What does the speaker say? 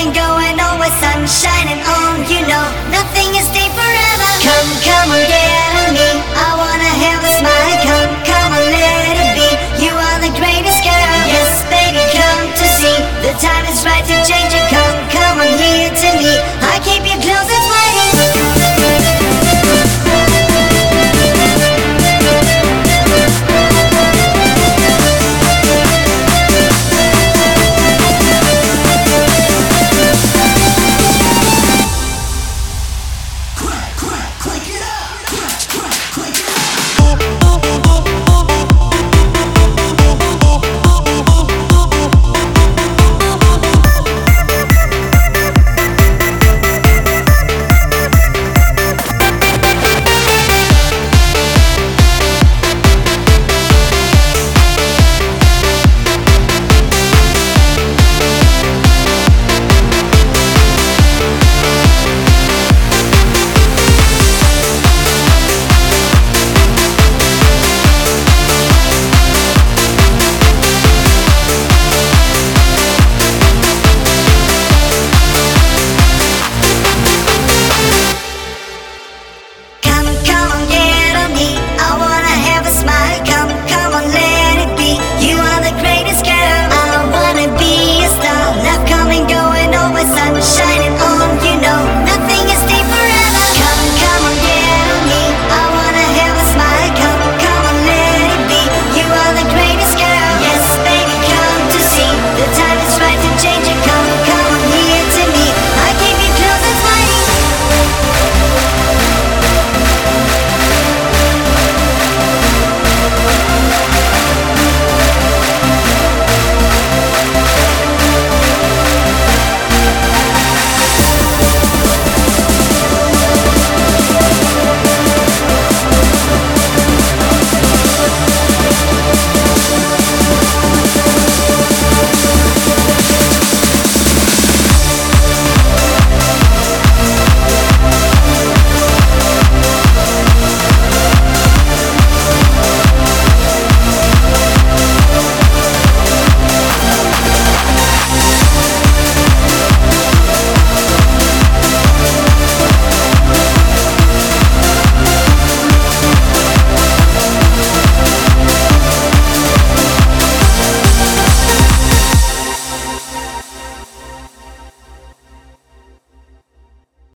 and going and always sunshine and all you know nothing is day forever. Come come again, get me i wanna have a smile. Come come on, let it be you are the greatest girl. Yes baby come to see the time